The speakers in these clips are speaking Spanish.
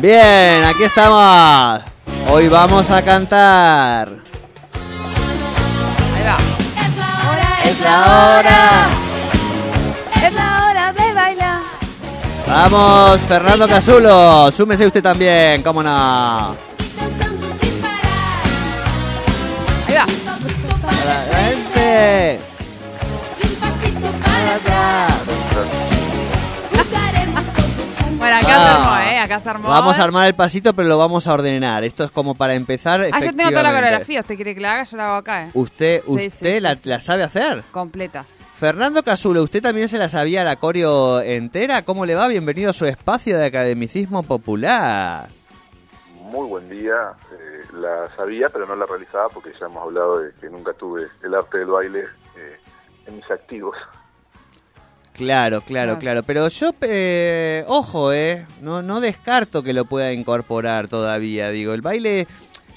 Bien, aquí estamos. Hoy vamos a cantar. Ahí va. Es la hora, Es la hora. es la hora de bailar. Vamos, Fernando Casulo. Súmese usted también, cómo no. Danzando sin parar. Ahí va. Para ¿eh? Acá se armó. Vamos a armar el pasito, pero lo vamos a ordenar. Esto es como para empezar. Ah, yo tengo toda la coreografía. ¿Usted quiere que la haga? Yo la hago acá, ¿eh? Usted, Sí, sí, usted sí, la, sí. la sabe hacer. Completa. Fernando Casulo, ¿usted también se la sabía la coreo entera? ¿Cómo le va? Bienvenido a su espacio de academicismo popular. Muy buen día. Eh, la sabía, pero no la realizaba porque ya hemos hablado de que nunca tuve el arte del baile eh, en mis activos. Claro, claro, Ah. claro. Pero yo, eh, ojo, eh, no, no descarto que lo pueda incorporar todavía. Digo, el baile,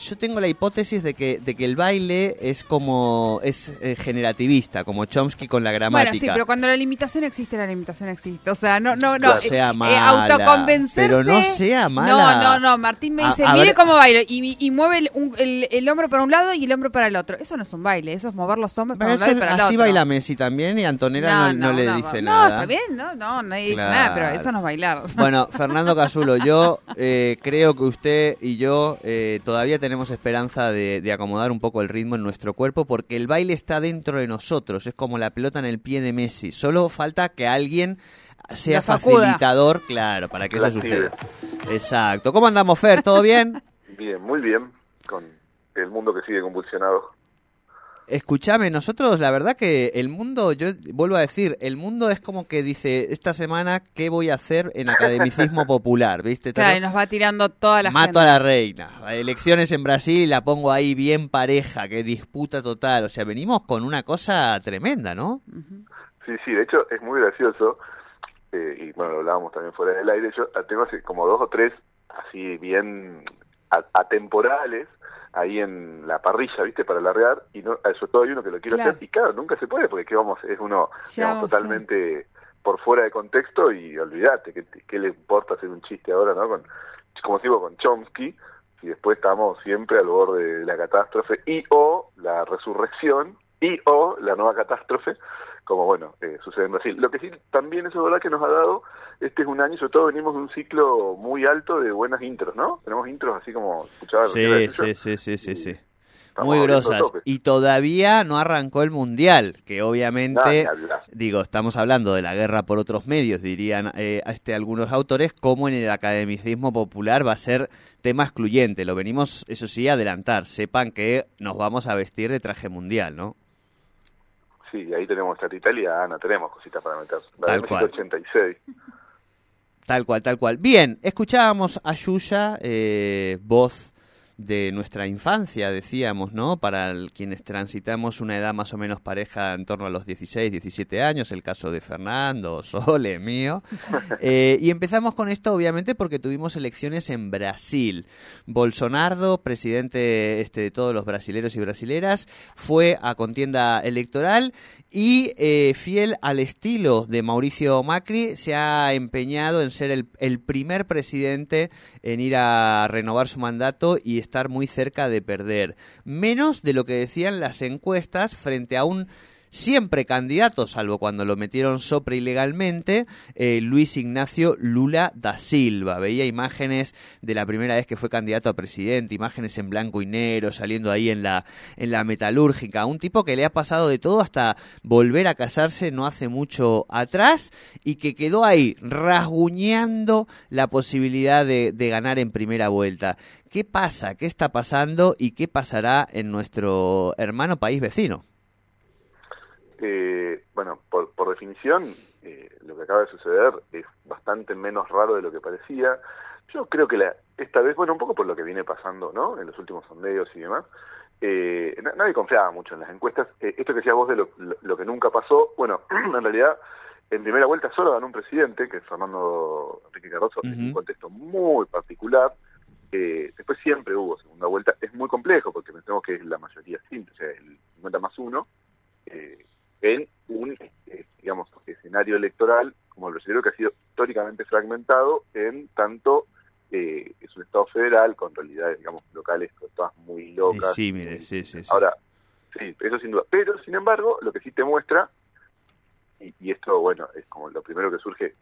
yo tengo la hipótesis de que, de que el baile es como, es eh, generativista, como Chomsky con la gramática. Bueno, sí, pero cuando la limitación existe, la limitación existe. O sea, no, no, no. No sea eh, mala, autoconvencerse. pero no sea mala. No, no, no. Martín me dice, a mire ver- cómo bailo. Y, y mueve el, un- el, el hombro para un lado y el hombro para el otro. Eso no es un baile, eso es mover los hombros para un lado y para el así otro. baila Messi también y Antonella no, no le dice no, nada. está bien, no, no, nadie dice Claro. nada, pero eso no es bailar. Bueno, Fernando Casulo, yo eh, creo que usted y yo eh, todavía tenemos esperanza de, de acomodar un poco el ritmo en nuestro cuerpo porque el baile está dentro de nosotros, es como la pelota en el pie de Messi. Solo falta que alguien sea facilitador, claro, para que La eso active. suceda. Exacto. ¿Cómo andamos, Fer? ¿Todo bien? Bien, muy bien, con el mundo que sigue convulsionado. Escúchame, nosotros la verdad que el mundo, yo vuelvo a decir, el mundo es como que dice, esta semana, ¿qué voy a hacer en academicismo popular? ¿Viste? Claro, y nos va tirando toda la Mato gente. a la reina. Elecciones en Brasil, la pongo ahí bien pareja, que disputa total. O sea, venimos con una cosa tremenda, ¿no? Sí, sí, de hecho es muy gracioso, eh, y bueno, lo hablábamos también fuera del aire, yo tengo así como dos o tres así bien a- atemporales ahí en la parrilla, ¿viste? Para largar, y no, sobre todo hay uno que lo quiero Claro. hacer, y claro, nunca se puede, porque que vamos, es uno digamos, totalmente por fuera de contexto, y olvídate, ¿qué, qué le importa hacer un chiste ahora, no? Con, como digo, con Chomsky, y después estamos siempre al borde de la catástrofe, y o la resurrección, y o la nueva catástrofe, como bueno, eh, sucede en Brasil. Lo que sí también es verdad que nos ha dado, este es un año, sobre todo venimos de un ciclo muy alto de buenas intros, ¿no? Tenemos intros así como escuchaba Sí, sí, sí, sí, sí, Muy grosas. Y todavía no arrancó el mundial, que obviamente, digo, estamos hablando de la guerra por otros medios, dirían eh, este, algunos autores, como en el academicismo popular va a ser tema excluyente. Lo venimos, eso sí, a adelantar. Sepan que nos vamos a vestir de traje mundial, ¿no? Sí, ahí tenemos Tata Italiana, tenemos cositas para meter. La Tal de cual. 86. Tal cual, tal cual. Bien, escuchábamos a Yuya, eh, voz de nuestra infancia, decíamos, ¿no? Para el- quienes transitamos una edad más o menos pareja en torno a los 16, 17 años, el caso de Fernando, Sole, mío. Eh, y empezamos con esto, obviamente, porque tuvimos elecciones en Brasil. Bolsonaro, presidente este, de todos los brasileros y brasileras, fue a contienda electoral y eh, fiel al estilo de Mauricio Macri, se ha empeñado en ser el, el primer presidente en ir a renovar su mandato y estar muy cerca de perder. Menos de lo que decían las encuestas frente a un siempre candidato, salvo cuando lo metieron sopra ilegalmente, eh, Luis Ignacio Lula da Silva. Veía imágenes de la primera vez que fue candidato a presidente, imágenes en blanco y negro, saliendo ahí en la, en la metalúrgica. Un tipo que le ha pasado de todo hasta volver a casarse no hace mucho atrás y que quedó ahí rasguñando la posibilidad de, de ganar en primera vuelta. ¿Qué pasa? ¿Qué está pasando? ¿Y qué pasará en nuestro hermano país vecino? Eh, bueno, por, por definición, eh, lo que acaba de suceder es bastante menos raro de lo que parecía. Yo creo que la, esta vez, bueno, un poco por lo que viene pasando, ¿no? En los últimos sondeos y demás, eh, na- nadie confiaba mucho en las encuestas. Eh, esto que decías vos de lo, lo- lo que nunca pasó, bueno, en realidad, en primera vuelta solo ganó un presidente, que es Fernando Enrique Cardoso, en un contexto muy particular. Eh, después siempre hubo segunda vuelta. Es muy complejo porque pensemos que es la mayoría simple, o sea, el 50 más 1, eh, en un, eh, digamos, escenario electoral como el brasileño que ha sido históricamente fragmentado en tanto eh, es un Estado federal con realidades, digamos, locales todas muy locas. Disímiles, muy- sí, sí, sí. Ahora, sí, eso sin duda. Pero, sin embargo, lo que sí te muestra, y, y esto, bueno, es como lo primero que surge,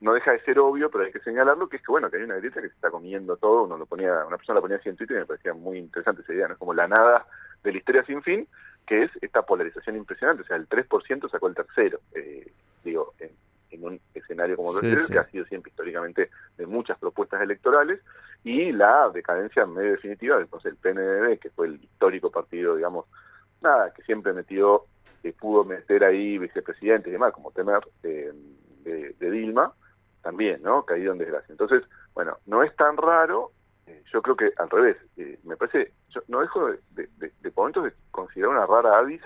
no deja de ser obvio, pero hay que señalarlo, que es que, bueno, que hay una derecha que se está comiendo todo, uno lo ponía, una persona lo ponía así en Twitter y me parecía muy interesante esa idea, ¿no? Es como la nada de la historia sin fin, que es esta polarización impresionante, o sea, el 3% sacó el tercero, eh, digo, en, en un escenario como el Sí, sí. que ha sido siempre históricamente de muchas propuestas electorales, y la decadencia medio definitiva del, sé, el PNDB, que fue el histórico partido, digamos, nada, que siempre metió, que pudo meter ahí vicepresidente y demás, como Temer eh, de, de Dilma, también, ¿no? Caído en desgracia. Entonces, bueno, no es tan raro, eh, yo creo que al revés, eh, me parece, yo no dejo de, de, de- de momentos de considerar una rara avis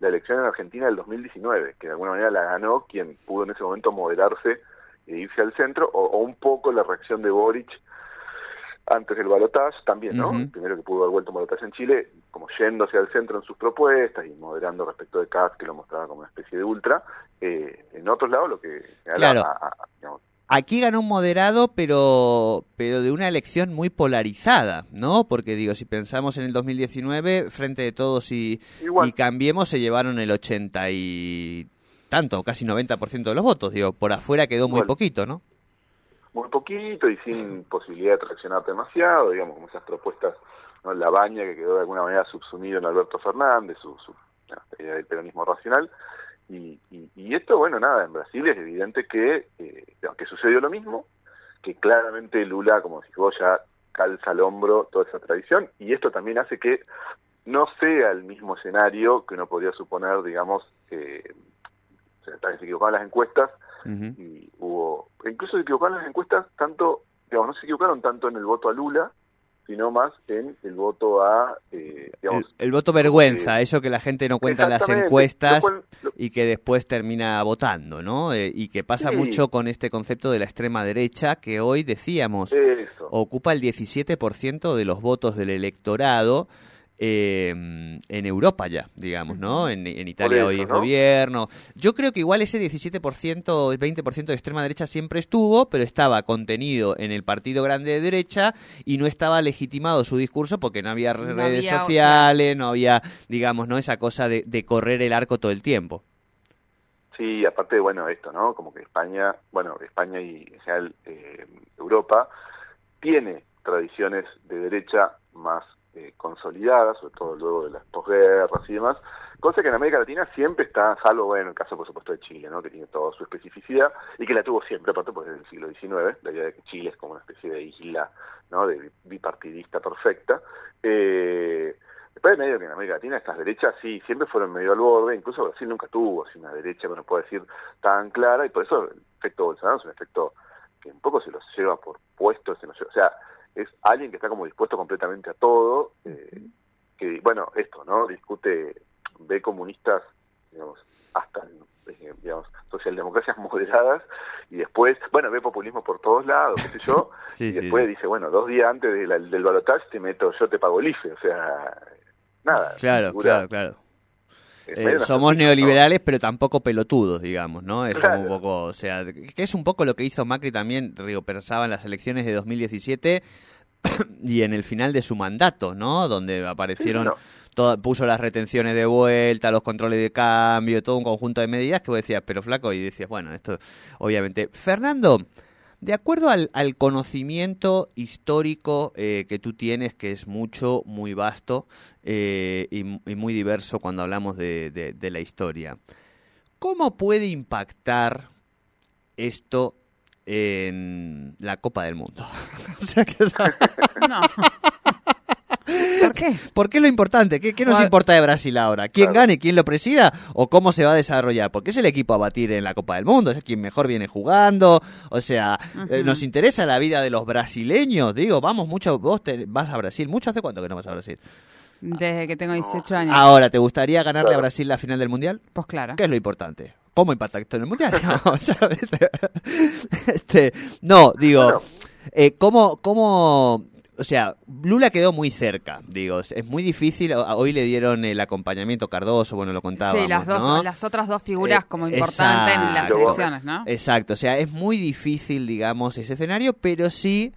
la elección en Argentina del 2019, que de alguna manera la ganó quien pudo en ese momento moderarse e irse al centro, o, o un poco la reacción de Boric antes del balotaje también, ¿no? El primero que pudo haber vuelto un balotaje en Chile, como yéndose al centro en sus propuestas y moderando respecto de Katz, que lo mostraba como una especie de ultra. Eh, en otros lados, lo que Claro. a- a- digamos, Aquí ganó un moderado, pero, pero de una elección muy polarizada, ¿no? Porque digo, si pensamos en el 2019, frente de todos y, y cambiemos, se llevaron el 80 y tanto, casi 90% de los votos. Digo, por afuera quedó muy Igual. poquito, ¿no? muy poquito y sin posibilidad de traccionar demasiado, digamos, como esas propuestas, ¿no? la baña que quedó de alguna manera subsumido en Alberto Fernández, su, su no, esta idea del peronismo racional. Y, y, y esto, bueno, nada, en Brasil es evidente que, eh, que sucedió lo mismo, que claramente Lula, como vos, ya calza al hombro toda esa tradición, y esto también hace que no sea el mismo escenario que uno podría suponer, digamos, que se, se equivocaban las encuestas, y hubo incluso se equivocaron las encuestas tanto digamos no se equivocaron tanto en el voto a Lula sino más en el voto a eh, El, digamos el voto vergüenza, eh, eso que la gente no cuenta en las encuestas lo cual- lo- y que después termina votando, ¿no? Eh, y que pasa Sí. mucho con este concepto de la extrema derecha que hoy decíamos eso ocupa el 17% de los votos del electorado eh, en Europa ya, digamos, ¿no? En, en Italia eso, hoy es ¿no? gobierno. Yo creo que igual ese 17%, el 20% de extrema derecha siempre estuvo, pero estaba contenido en el partido grande de derecha y no estaba legitimado su discurso porque no había No redes había sociales, no había, digamos, ¿no? Esa cosa de, de correr el arco todo el tiempo. sí aparte bueno esto no como que España bueno España y en general eh, Europa tiene tradiciones de derecha más eh, consolidadas sobre todo luego de las posguerras y demás cosa que en América Latina siempre está, salvo bueno, en el caso por supuesto de Chile, ¿no? que tiene toda su especificidad y que la tuvo siempre, aparte pues desde el siglo XIX, la idea de que Chile es como una especie de isla ¿no? de bipartidista perfecta. Eh, después medio que en América Latina estas derechas sí, siempre fueron medio al borde, incluso Brasil nunca tuvo así una derecha, bueno, puedo decir, tan clara, y por eso el efecto Bolsonaro es un efecto que un poco se los lleva por puestos, se los lleva- o sea, es alguien que está como dispuesto completamente a todo, eh, que, bueno, esto, ¿no? Discute, ve comunistas, digamos, hasta, eh, digamos, socialdemocracias moderadas, y después, bueno, ve populismo por todos lados, qué sé yo, Sí, y después sí. dice, bueno, dos días antes de la- del balotaje te meto, yo te pago el IFE, o sea, nada. Claro, figura- claro, claro. Eh, somos neoliberales, pero tampoco pelotudos, digamos, ¿no? Es como un poco, o sea, que es un poco lo que hizo Macri también, Río Persaba en las elecciones de 2017 y en el final de su mandato, ¿no? Donde aparecieron no. todo- puso las retenciones de vuelta, los controles de cambio, todo un conjunto de medidas que vos decías, pero flaco, y decías, bueno, esto obviamente. Fernando, de acuerdo al, al conocimiento histórico eh, que tú tienes, que es mucho, muy vasto eh, y, y muy diverso cuando hablamos de, de- de la historia, ¿cómo puede impactar esto en la Copa del Mundo? O sea, que- No. ¿Por qué? ¿Por qué lo importante? ¿Qué, qué nos Bueno. importa de Brasil ahora? ¿Quién Claro. gane, quién lo presida o cómo se va a desarrollar? Porque es el equipo a batir en la Copa del Mundo, es quien mejor viene jugando. O sea, eh, nos interesa la vida de los brasileños. Digo, vamos mucho, vos te- vas a Brasil. ¿Mucho hace cuánto que no vas a Brasil? Desde que tengo 18 años. Ahora, ¿te gustaría ganarle a. Brasil la final del Mundial? Pues claro. ¿Qué es lo importante? ¿Cómo impacta esto en el Mundial? No. Este, no, digo, eh, ¿cómo, ¿cómo...? O sea, Lula quedó muy cerca, digo, es- muy difícil, hoy le dieron el acompañamiento Cardoso, bueno, lo contábamos, Sí, las dos, ¿no? las otras dos figuras Eh, como importantes en las elecciones, ¿no? Exacto, o sea, es muy difícil, digamos, ese escenario, pero sí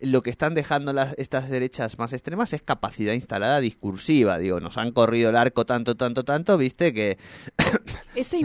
lo que están dejando las, estas derechas más extremas es capacidad instalada discursiva, digo, nos han corrido el arco tanto, tanto, tanto, viste, que... Eso y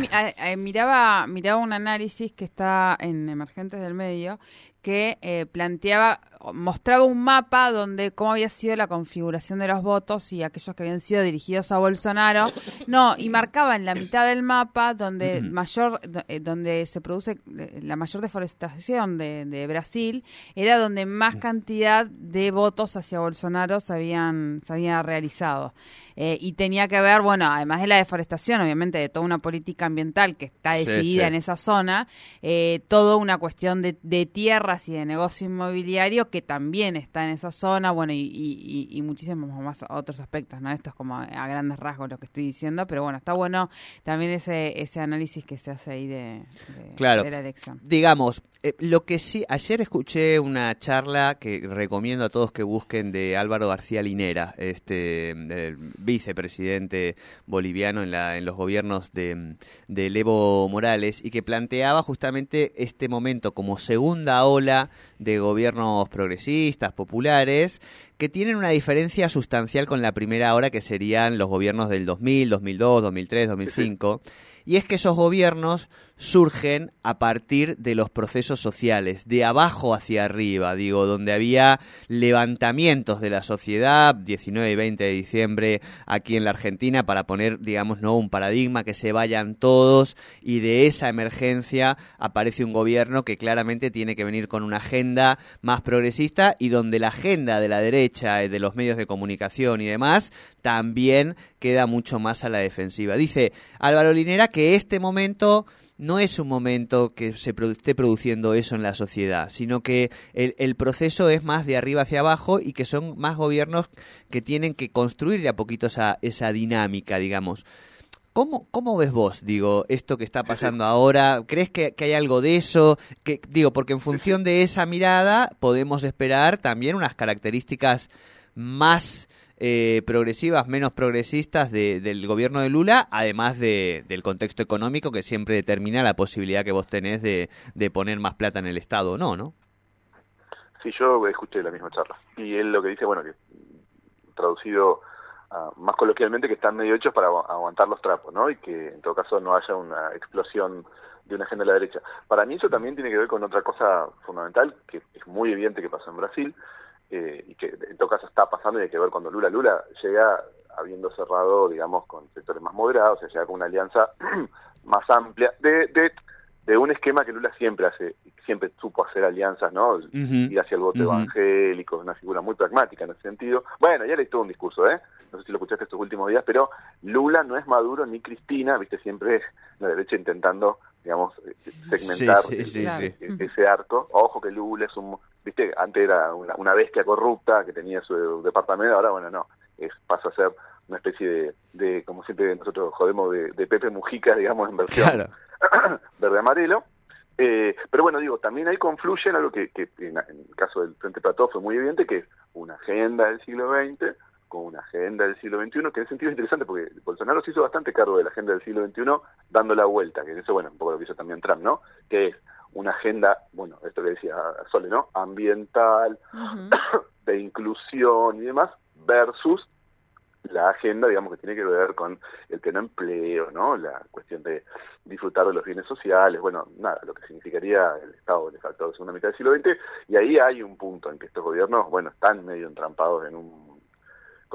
miraba, miraba un análisis que está en Emergentes del Medio que eh, planteaba, mostraba un mapa donde cómo había sido la configuración de los votos y aquellos que habían sido dirigidos a Bolsonaro. No, y marcaba en la mitad del mapa donde mayor, eh, donde se produce eh, la mayor deforestación de, de Brasil, era donde más cantidad de votos hacia Bolsonaro se habían, se había realizado. Eh, y tenía que ver, bueno, además de la deforestación, obviamente, de toda una política ambiental que está decidida sí. en esa zona, eh, toda una cuestión de, de tierras y de negocio inmobiliario que también está en esa zona, bueno, y, y- y- y muchísimos más otros aspectos, ¿no? Esto es como a grandes rasgos lo que estoy diciendo, pero bueno, está bueno también ese, ese análisis que se hace ahí de, de- Claro. de la elección. Digamos, eh, lo que sí, ayer escuché una charla que recomiendo a todos que busquen de Álvaro García Linera, este el vicepresidente boliviano en, la, en los gobiernos de, de Evo Morales y que planteaba justamente este momento como segunda ola de gobiernos progresistas, populares, que tienen una diferencia sustancial con la primera ola que serían los gobiernos del 2000, 2002, 2003, 2005. Y es que esos gobiernos surgen a partir de los procesos sociales, de abajo hacia arriba, digo, donde había levantamientos de la sociedad, 19 y 20 de diciembre aquí en la Argentina, para poner, digamos, no un paradigma, que se vayan todos, y de esa emergencia aparece un gobierno que claramente tiene que venir con una agenda más progresista y donde la agenda de la derecha, eh, de los medios de comunicación y demás, también queda mucho más a la defensiva. Dice Álvaro Linera que este momento no es un momento que se esté produciendo eso en la sociedad, sino que el, el proceso es más de arriba hacia abajo y que son más gobiernos que tienen que construir de a poquito esa, esa dinámica, digamos. ¿Cómo, ¿Cómo ves vos, digo, esto que está pasando ahora? ¿Crees que, que hay algo de eso? Que, digo, porque en función de esa mirada podemos esperar también unas características más eh, progresivas, menos progresistas de- del gobierno de Lula, además de, del contexto económico que siempre determina la posibilidad que vos tenés de, poner más plata en el Estado o no, ¿no? Sí, yo escuché la misma charla. Y él lo que dice, bueno, que traducido ah, más coloquialmente, que están medio hechos para agu- aguantar los trapos, ¿no? Y que en todo caso no haya una explosión de una agenda de la derecha. Para mí eso también tiene que ver con otra cosa fundamental, que es muy evidente que pasó en Brasil, eh, y que en todo caso está pasando y hay que ver cuando Lula Lula llega habiendo cerrado, digamos, con sectores más moderados, o sea, llega con una alianza más amplia de, de, de un esquema que Lula siempre hace, siempre supo hacer alianzas, ¿no? Ir hacia el voto Ujú. evangélico, es una figura muy pragmática en ese sentido. Bueno, ya le todo un discurso, ¿eh? No sé si lo escuchaste estos últimos días, pero Lula no es Maduro ni Cristina, viste, siempre la derecha intentando, digamos, eh, segmentar Sí, sí, sí, el- sí. ese arco. Ojo que Lula es un, viste, antes era una, una bestia corrupta que tenía su departamento, ahora bueno, no, es, pasa a ser una especie de, de como siempre nosotros jodemos, de, de Pepe Mujica, digamos, en versión Claro. verde-amarelo. Eh, pero bueno, digo, también ahí confluyen algo que, que en, en el caso del Frente Plató fue muy evidente, que es una agenda del siglo XX con una agenda del siglo XXI, que en ese sentido es interesante porque Bolsonaro se hizo bastante cargo de la agenda del siglo XXI dando la vuelta, que eso, bueno, un poco lo que hizo también Trump, ¿no? Que es una agenda, bueno, esto que decía Sole, ¿no? Ambiental, de inclusión y demás, versus la agenda, digamos, que tiene que ver con el pleno empleo, ¿no? La cuestión de disfrutar de los bienes sociales, bueno, nada, lo que significaría el Estado de facto de segunda mitad del siglo XX, y ahí hay un punto en que estos gobiernos, bueno, están medio entrampados en un,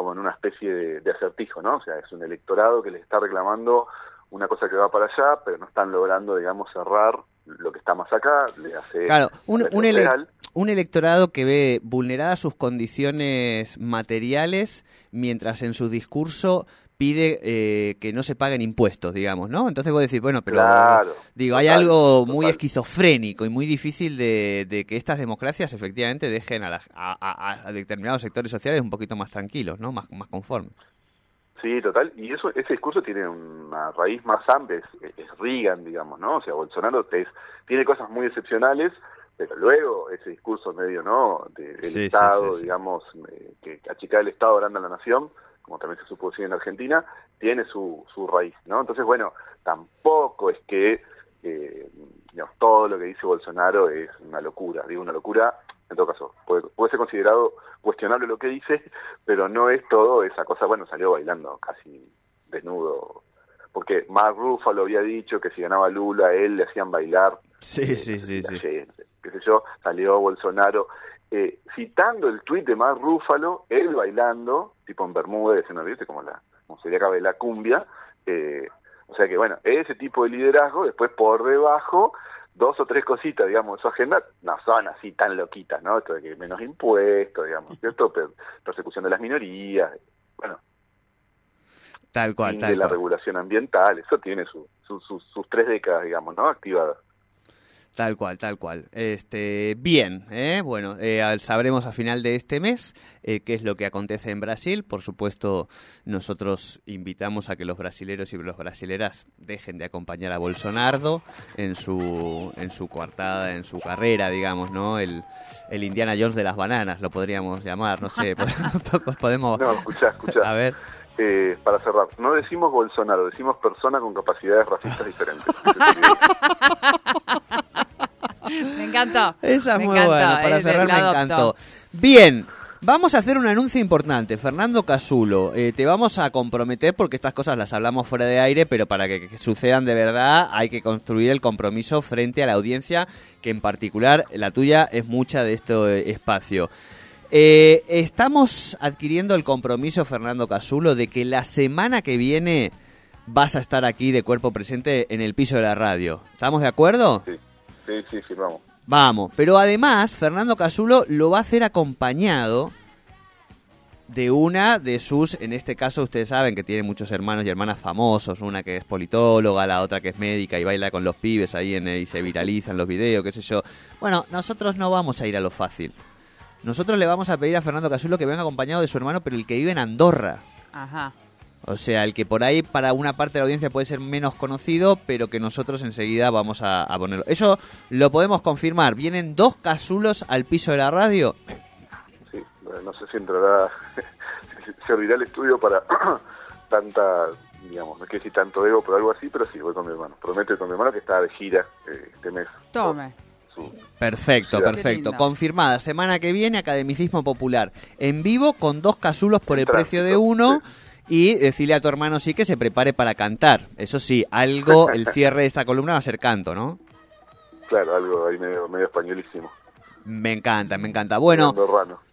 como en una especie de, de acertijo, ¿no? O sea, es un electorado que les está reclamando una cosa que va para allá, pero no están logrando, digamos, cerrar lo que está más acá, le hace Claro, un, un, ele- un electorado que ve vulneradas sus condiciones materiales mientras en su discurso pide eh, que no se paguen impuestos, digamos, ¿no? Entonces vos decís, bueno, pero Claro, digo, hay algo muy total. esquizofrénico y muy difícil de, de que estas democracias efectivamente dejen a, la- a- determinados sectores sociales un poquito más tranquilos, ¿no? Más, más conformes. Sí, total. Y eso, ese discurso tiene una raíz más amplia, es, es Reagan, digamos, ¿no? O sea, Bolsonaro es, tiene cosas muy excepcionales, pero luego ese discurso medio, ¿no? De- del sí, Estado, sí, sí. digamos, eh, que achicar el Estado grande a la nación, como también se supo decir en Argentina, tiene su, su raíz, ¿no? Entonces, bueno, tampoco es que, eh, digamos, todo lo que dice Bolsonaro es una locura. Digo, una locura, en todo caso, puede, puede ser considerado cuestionable lo que dice, pero no es todo esa cosa, bueno, salió bailando casi desnudo, porque Mark Ruffalo había dicho que si ganaba Lula, a él le hacían bailar. Sí, eh, sí, sí, sí. qué sé yo, salió Bolsonaro eh, citando el tuit de Mark Ruffalo, él bailando, tipo en Bermuda, ¿no viste? Como, la, como sería acá de la cumbia, eh, o sea que bueno, ese tipo de liderazgo, después por debajo, dos o tres cositas, digamos, de su agenda, no son así tan loquitas, ¿no? Esto de que menos impuestos, digamos, ¿cierto? Per- persecución de las minorías, bueno, Tal cual, fin de tal la cual. regulación ambiental, eso tiene su, su- su- sus tres décadas, digamos, ¿no? Activadas. Tal cual, tal cual. Este, bien, ¿eh? bueno, eh, al- sabremos a final de este mes eh, qué es lo que acontece en Brasil. Por supuesto, nosotros invitamos a que los brasileros y los brasileras dejen de acompañar a Bolsonaro en su, en su coartada, en su carrera, digamos, ¿no? El, el Indiana Jones de las bananas, lo podríamos llamar, no sé, podemos... No, escuchá, escuchá. A ver. Eh, para cerrar, no decimos Bolsonaro, decimos persona con capacidades racistas diferentes. Me encantó. Esa es Me muy encantó, buena, para el- cerrar me encantó. Bien, vamos a hacer un anuncio importante. Fernando Casulo, eh, te vamos a comprometer porque estas cosas las hablamos fuera de aire, pero para que, que sucedan de verdad hay que construir el compromiso frente a la audiencia, que en particular la tuya es mucha de este espacio. Eh, estamos adquiriendo el compromiso, Fernando Casulo, de que la semana que viene vas a estar aquí de cuerpo presente en el piso de la radio. ¿Estamos de acuerdo? Sí, sí, sí, firmamos. Vamos, pero además Fernando Casulo lo va a hacer acompañado de una de sus, en este caso ustedes saben que tiene muchos hermanos y hermanas famosos, una que es politóloga, la otra que es médica y baila con los pibes ahí en, y se viralizan los videos, qué sé yo. Bueno, nosotros no vamos a ir a lo fácil. Nosotros le vamos a pedir a Fernando Casulo que venga acompañado de su hermano, pero el que vive en Andorra. Ajá. O sea, el que por ahí para una parte de la audiencia puede ser menos conocido, pero que nosotros enseguida vamos a, a ponerlo. Eso lo podemos confirmar. Vienen dos casulos al piso de la radio. Sí, no sé si entrará, servirá el estudio para tanta, digamos, no quiero decir tanto ego, pero algo así, pero sí, voy con mi hermano. Prometo ir con mi hermano que está de gira eh, este mes. Tome. Su- Perfecto, perfecto. Confirmada. Semana que viene, Academicismo Popular. En vivo con dos casulos por el precio de uno. Y decirle a tu hermano sí que se prepare para cantar. Eso sí, algo, el cierre de esta columna va a ser canto, ¿no? claro, algo ahí medio, medio españolísimo. Me encanta, me encanta. Bueno.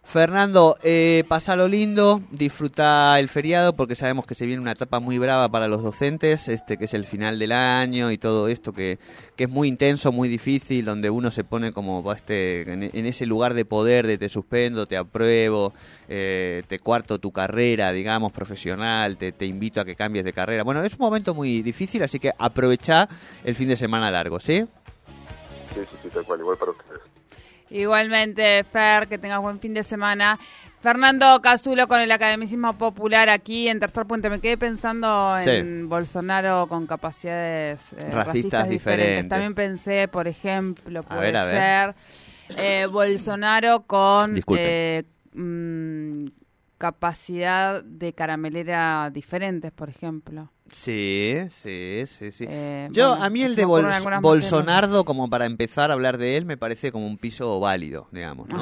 Fernando, eh, pasalo lindo, disfruta el feriado porque sabemos que se viene una etapa muy brava para los docentes, este que es el final del año y todo esto que, que es muy intenso, muy difícil, donde uno se pone como este, en, en ese lugar de poder de te suspendo, te apruebo, eh, te cuarto tu carrera, digamos, profesional, te, te invito a que cambies de carrera. Bueno, es un momento muy difícil, así que aprovecha el fin de semana largo, ¿sí? Sí, sí, sí, tal cual, igual para ustedes. Igualmente, Fer, que tengas buen fin de semana. Fernando Casulo con el Academicismo Popular aquí en Tercer Puente. Me quedé pensando Sí. en Bolsonaro con capacidades eh, Racistas racistas, diferentes. diferentes. También pensé, por ejemplo, puede ver, ser eh, Bolsonaro con eh, mm, capacidad de caramelera diferentes, por ejemplo. Sí, sí, sí, sí. Eh, Yo, bueno, a mí el de Bolsonaro, como para empezar a hablar de él, me parece como un piso válido, digamos, ¿no?